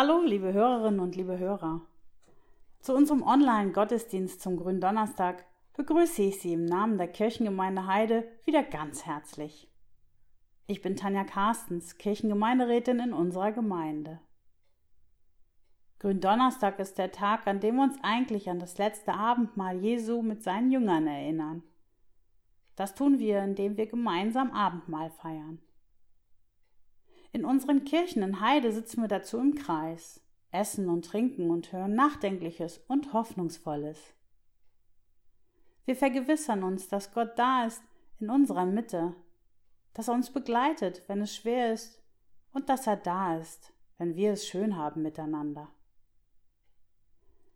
Hallo, liebe Hörerinnen und liebe Hörer. Zu unserem Online-Gottesdienst zum Gründonnerstag begrüße ich Sie im Namen der Kirchengemeinde Heide wieder ganz herzlich. Ich bin Tanja Carstens, Kirchengemeinderätin in unserer Gemeinde. Gründonnerstag ist der Tag, an dem wir uns eigentlich an das letzte Abendmahl Jesu mit seinen Jüngern erinnern. Das tun wir, indem wir gemeinsam Abendmahl feiern. In unseren Kirchen in Heide sitzen wir dazu im Kreis, essen und trinken und hören Nachdenkliches und Hoffnungsvolles. Wir vergewissern uns, dass Gott da ist in unserer Mitte, dass er uns begleitet, wenn es schwer ist, und dass er da ist, wenn wir es schön haben miteinander.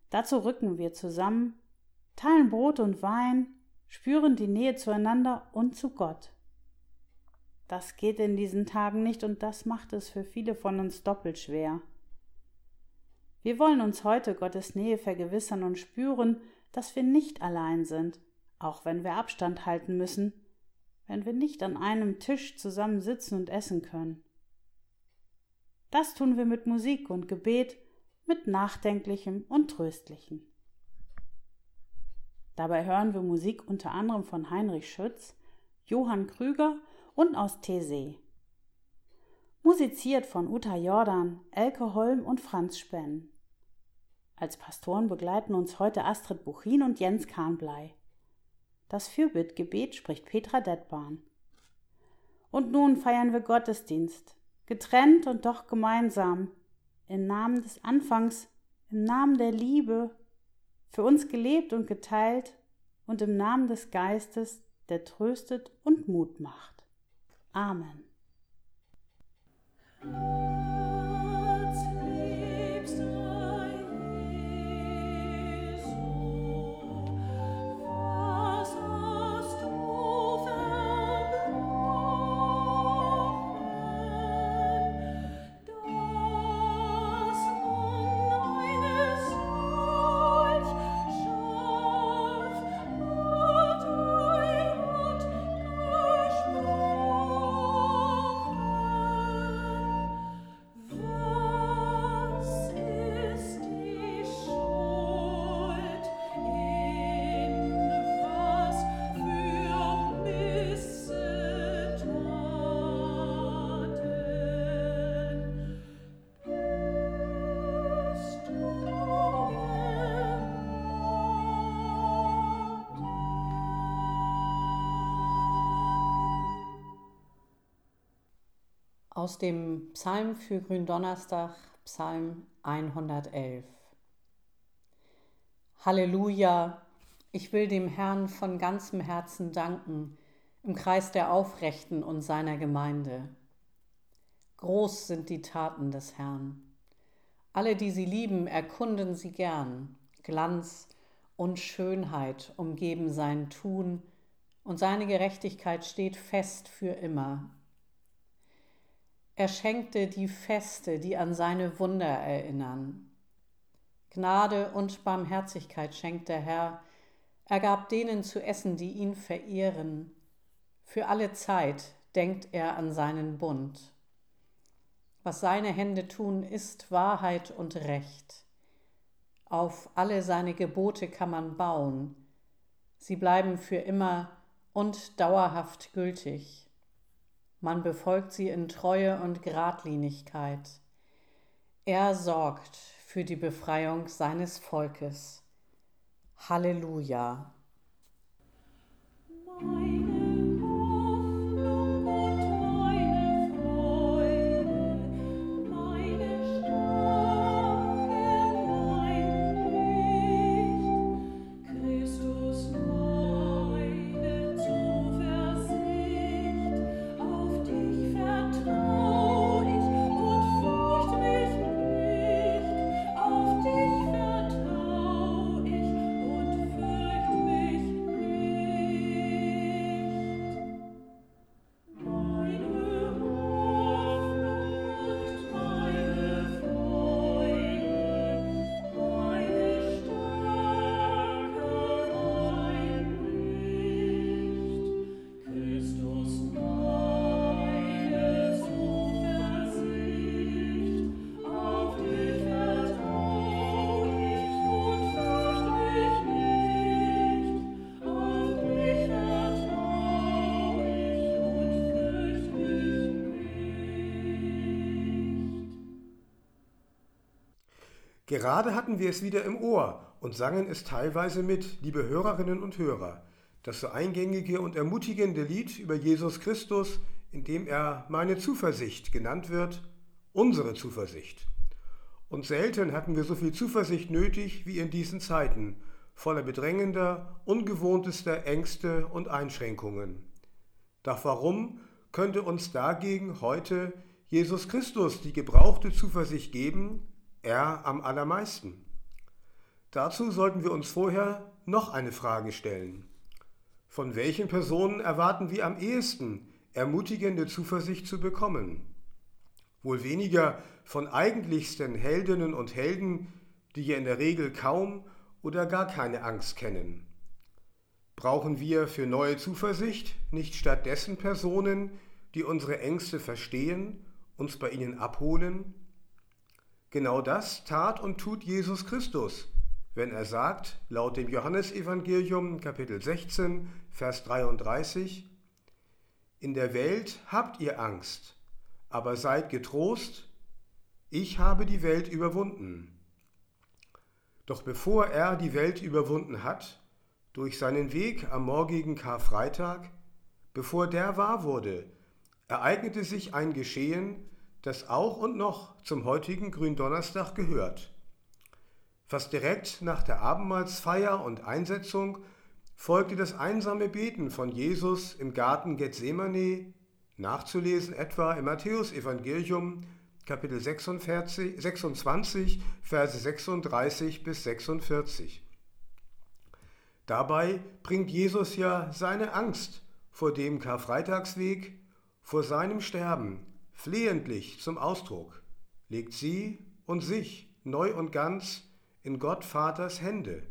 Dazu rücken wir zusammen, teilen Brot und Wein, spüren die Nähe zueinander und zu Gott. Das geht in diesen Tagen nicht und das macht es für viele von uns doppelt schwer. Wir wollen uns heute Gottes Nähe vergewissern und spüren, dass wir nicht allein sind, auch wenn wir Abstand halten müssen, wenn wir nicht an einem Tisch zusammen sitzen und essen können. Das tun wir mit Musik und Gebet, mit Nachdenklichem und Tröstlichem. Dabei hören wir Musik unter anderem von Heinrich Schütz, Johann Krüger und aus Teesee. Musiziert von Uta Jordan, Elke Holm und Franz Spenn. Als Pastoren begleiten uns heute Astrid Buchin und Jens Kahnblei. Das Fürbittgebet spricht Petra Detbahn. Und nun feiern wir Gottesdienst, getrennt und doch gemeinsam, im Namen des Anfangs, im Namen der Liebe, für uns gelebt und geteilt und im Namen des Geistes, der tröstet und Mut macht. Amen. Aus dem Psalm für Gründonnerstag, Psalm 111. Halleluja, ich will dem Herrn von ganzem Herzen danken im Kreis der Aufrechten und seiner Gemeinde. Groß sind die Taten des Herrn. Alle, die sie lieben, erkunden sie gern. Glanz und Schönheit umgeben sein Tun, und seine Gerechtigkeit steht fest für immer. Er schenkte die Feste, die an seine Wunder erinnern. Gnade und Barmherzigkeit schenkt der Herr. Er gab denen zu essen, die ihn verehren. Für alle Zeit denkt er an seinen Bund. Was seine Hände tun, ist Wahrheit und Recht. Auf alle seine Gebote kann man bauen. Sie bleiben für immer und dauerhaft gültig. Man befolgt sie in Treue und Gradlinigkeit. Er sorgt für die Befreiung seines Volkes. Halleluja. Meine Gerade hatten wir es wieder im Ohr und sangen es teilweise mit, liebe Hörerinnen und Hörer, das so eingängige und ermutigende Lied über Jesus Christus, in dem er meine Zuversicht genannt wird, unsere Zuversicht. Und selten hatten wir so viel Zuversicht nötig wie in diesen Zeiten, voller bedrängender, ungewohntester Ängste und Einschränkungen. Doch warum könnte uns dagegen heute Jesus Christus die gebrauchte Zuversicht geben, er am allermeisten? Dazu sollten wir uns vorher noch eine Frage stellen. Von welchen Personen erwarten wir am ehesten ermutigende Zuversicht zu bekommen? Wohl weniger von eigentlichsten Heldinnen und Helden, die ja in der Regel kaum oder gar keine Angst kennen. Brauchen wir für neue Zuversicht nicht stattdessen Personen, die unsere Ängste verstehen, uns bei ihnen abholen? Genau das tat und tut Jesus Christus wenn er sagt, laut dem Johannesevangelium Kapitel 16, Vers 33, In der Welt habt ihr Angst, aber seid getrost, ich habe die Welt überwunden. Doch bevor er die Welt überwunden hat, durch seinen Weg am morgigen Karfreitag, bevor der wahr wurde, ereignete sich ein Geschehen, das auch und noch zum heutigen Gründonnerstag gehört. Fast direkt nach der Abendmahlsfeier und Einsetzung folgte das einsame Beten von Jesus im Garten Gethsemane, nachzulesen etwa im Matthäusevangelium Kapitel 46, 26, Verse 36 bis 46. Dabei bringt Jesus ja seine Angst vor dem Karfreitagsweg, vor seinem Sterben flehentlich zum Ausdruck, legt sie und sich neu und ganz in Gott Vaters Hände.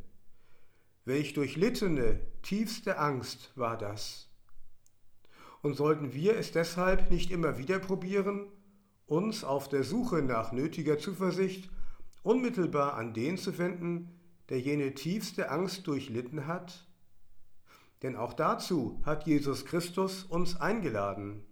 Welch durchlittene, tiefste Angst war das. Und sollten wir es deshalb nicht immer wieder probieren, uns auf der Suche nach nötiger Zuversicht unmittelbar an den zu wenden, der jene tiefste Angst durchlitten hat? Denn auch dazu hat Jesus Christus uns eingeladen.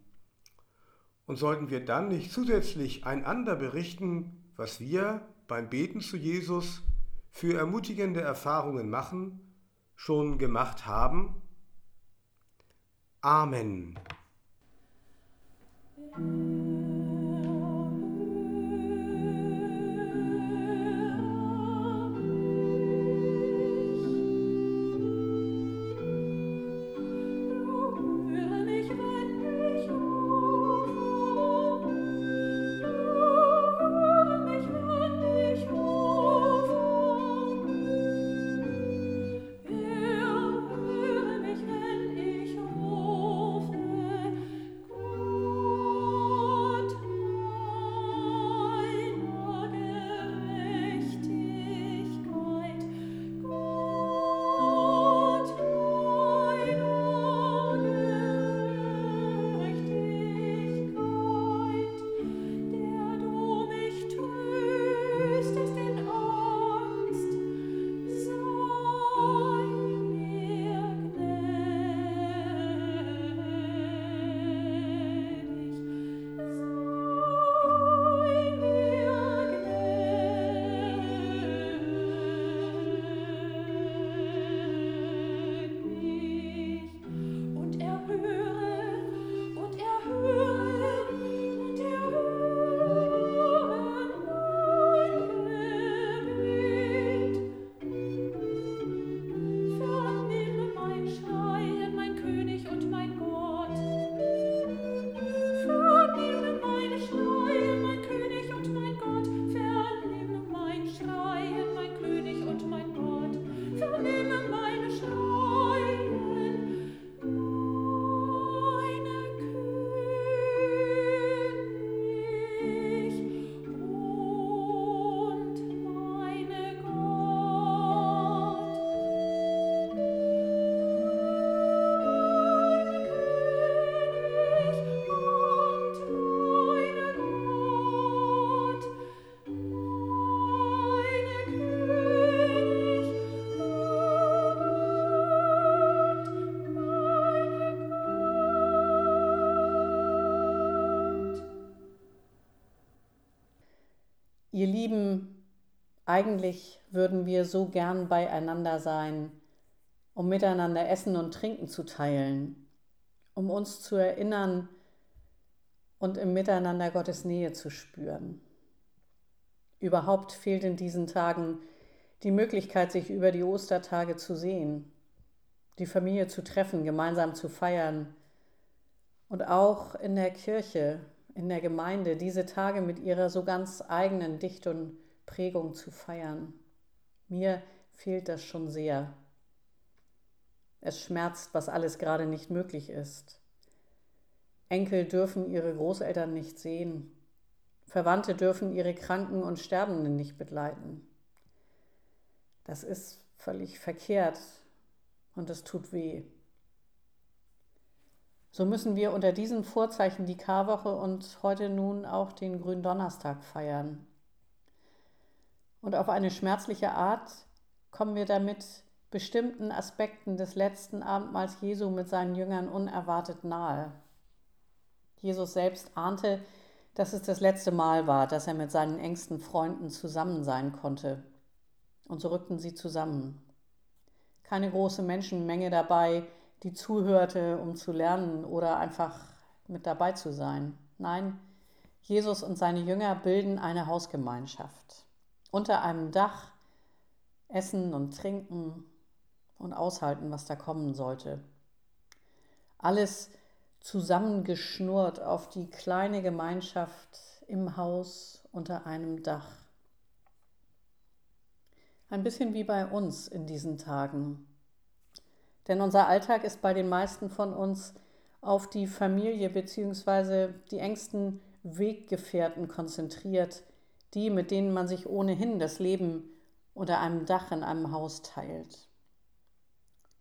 Und sollten wir dann nicht zusätzlich einander berichten, was wir beim Beten zu Jesus für ermutigende Erfahrungen machen, schon gemacht haben? Amen. Eigentlich würden wir so gern beieinander sein, um miteinander Essen und Trinken zu teilen, um uns zu erinnern und im Miteinander Gottes Nähe zu spüren. Überhaupt fehlt in diesen Tagen die Möglichkeit, sich über die Ostertage zu sehen, die Familie zu treffen, gemeinsam zu feiern und auch in der Kirche, in der Gemeinde diese Tage mit ihrer so ganz eigenen Dicht und Prägung zu feiern. Mir fehlt das schon sehr. Es schmerzt, was alles gerade nicht möglich ist. Enkel dürfen ihre Großeltern nicht sehen. Verwandte dürfen ihre Kranken und Sterbenden nicht begleiten. Das ist völlig verkehrt und es tut weh. So müssen wir unter diesen Vorzeichen die Karwoche und heute nun auch den Gründonnerstag feiern. Und auf eine schmerzliche Art kommen wir damit bestimmten Aspekten des letzten Abendmahls Jesu mit seinen Jüngern unerwartet nahe. Jesus selbst ahnte, dass es das letzte Mal war, dass er mit seinen engsten Freunden zusammen sein konnte. Und so rückten sie zusammen. Keine große Menschenmenge dabei, die zuhörte, um zu lernen oder einfach mit dabei zu sein. Nein, Jesus und seine Jünger bilden eine Hausgemeinschaft unter einem Dach essen und trinken und aushalten, was da kommen sollte. Alles zusammengeschnurrt auf die kleine Gemeinschaft im Haus unter einem Dach. Ein bisschen wie bei uns in diesen Tagen. Denn unser Alltag ist bei den meisten von uns auf die Familie bzw. die engsten Weggefährten konzentriert, die, mit denen man sich ohnehin das Leben unter einem Dach in einem Haus teilt.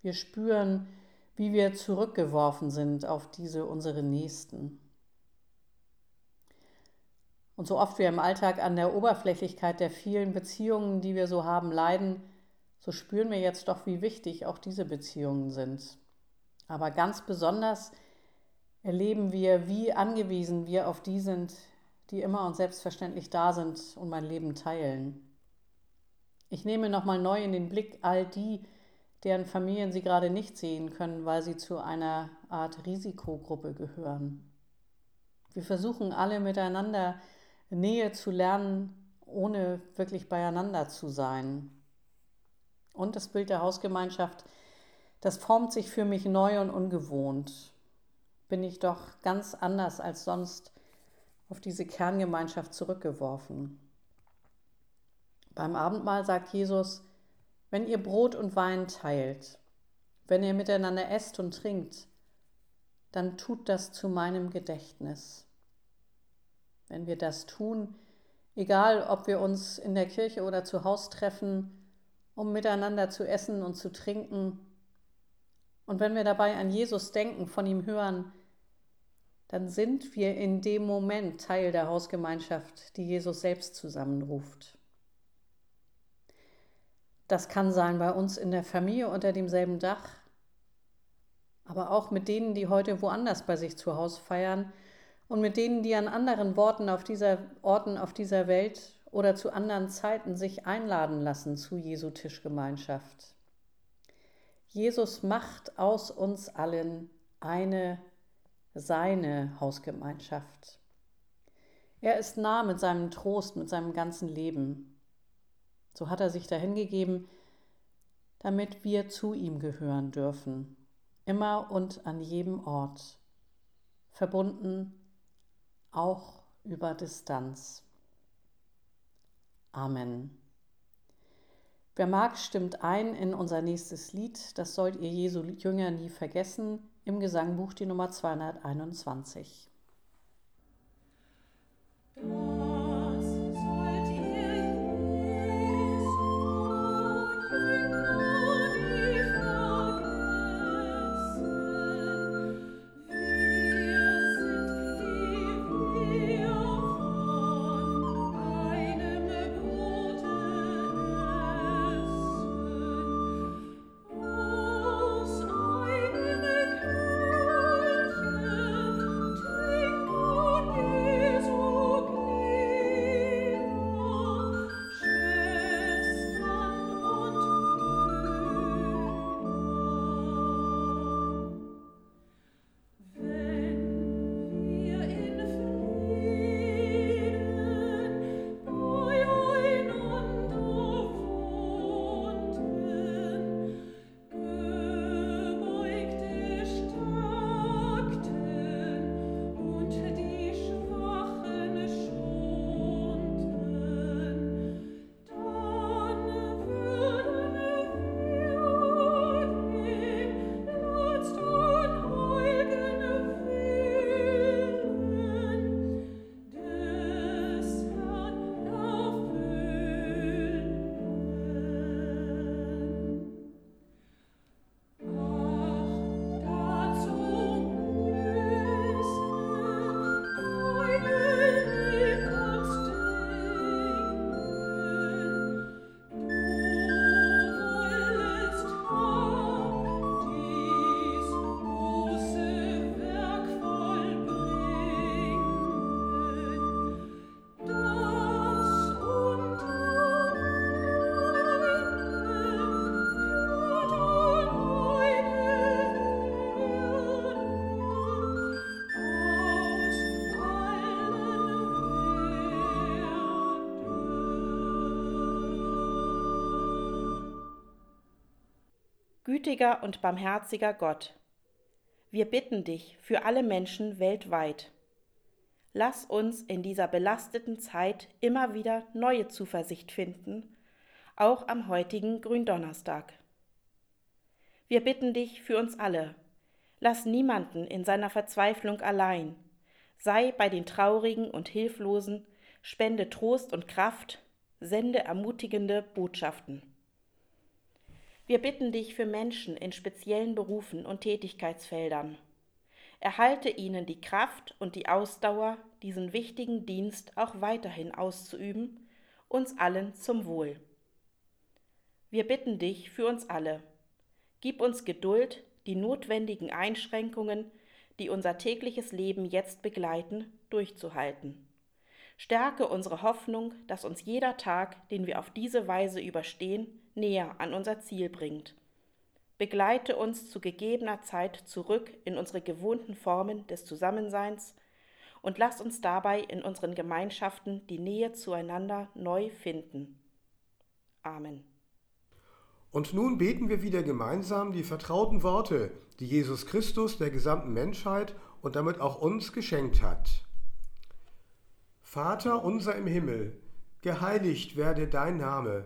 Wir spüren, wie wir zurückgeworfen sind auf diese unsere Nächsten. Und so oft wir im Alltag an der Oberflächlichkeit der vielen Beziehungen, die wir so haben, leiden, so spüren wir jetzt doch, wie wichtig auch diese Beziehungen sind. Aber ganz besonders erleben wir, wie angewiesen wir auf die sind, die immer und selbstverständlich da sind und mein Leben teilen. Ich nehme nochmal neu in den Blick all die, deren Familien sie gerade nicht sehen können, weil sie zu einer Art Risikogruppe gehören. Wir versuchen alle miteinander Nähe zu lernen, ohne wirklich beieinander zu sein. Und das Bild der Hausgemeinschaft, das formt sich für mich neu und ungewohnt. Bin ich doch ganz anders als sonst auf diese Kerngemeinschaft zurückgeworfen. Beim Abendmahl sagt Jesus, wenn ihr Brot und Wein teilt, wenn ihr miteinander esst und trinkt, dann tut das zu meinem Gedächtnis. Wenn wir das tun, egal ob wir uns in der Kirche oder zu Hause treffen, um miteinander zu essen und zu trinken, und wenn wir dabei an Jesus denken, von ihm hören, dann sind wir in dem Moment Teil der Hausgemeinschaft, die Jesus selbst zusammenruft. Das kann sein bei uns in der Familie unter demselben Dach, aber auch mit denen, die heute woanders bei sich zu Hause feiern und mit denen, die an anderen Worten auf dieser, Orten auf dieser Welt oder zu anderen Zeiten sich einladen lassen zu Jesu Tischgemeinschaft. Jesus macht aus uns allen eine seine Hausgemeinschaft. Er ist nah mit seinem Trost, mit seinem ganzen Leben. So hat er sich dahingegeben, damit wir zu ihm gehören dürfen, immer und an jedem Ort, verbunden auch über Distanz. Amen. Wer mag, stimmt ein in unser nächstes Lied, das sollt ihr Jesu Jünger nie vergessen, im Gesangbuch die Nummer 221. Gütiger und barmherziger Gott, wir bitten dich für alle Menschen weltweit. Lass uns in dieser belasteten Zeit immer wieder neue Zuversicht finden, auch am heutigen Gründonnerstag. Wir bitten dich für uns alle. Lass niemanden in seiner Verzweiflung allein. Sei bei den Traurigen und Hilflosen, spende Trost und Kraft, sende ermutigende Botschaften. Wir bitten dich für Menschen in speziellen Berufen und Tätigkeitsfeldern. Erhalte ihnen die Kraft und die Ausdauer, diesen wichtigen Dienst auch weiterhin auszuüben, uns allen zum Wohl. Wir bitten dich für uns alle. Gib uns Geduld, die notwendigen Einschränkungen, die unser tägliches Leben jetzt begleiten, durchzuhalten. Stärke unsere Hoffnung, dass uns jeder Tag, den wir auf diese Weise überstehen, näher an unser Ziel bringt. Begleite uns zu gegebener Zeit zurück in unsere gewohnten Formen des Zusammenseins und lass uns dabei in unseren Gemeinschaften die Nähe zueinander neu finden. Amen. Und nun beten wir wieder gemeinsam die vertrauten Worte, die Jesus Christus der gesamten Menschheit und damit auch uns geschenkt hat. Vater unser im Himmel, geheiligt werde dein Name,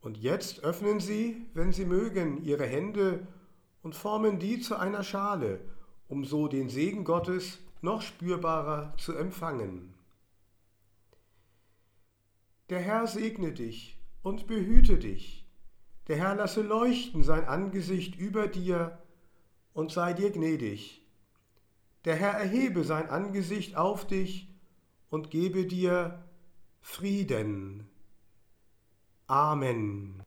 Und jetzt öffnen Sie, wenn Sie mögen, Ihre Hände und formen die zu einer Schale, um so den Segen Gottes noch spürbarer zu empfangen. Der Herr segne dich und behüte dich. Der Herr lasse leuchten sein Angesicht über dir und sei dir gnädig. Der Herr erhebe sein Angesicht auf dich und gebe dir Frieden. Amen.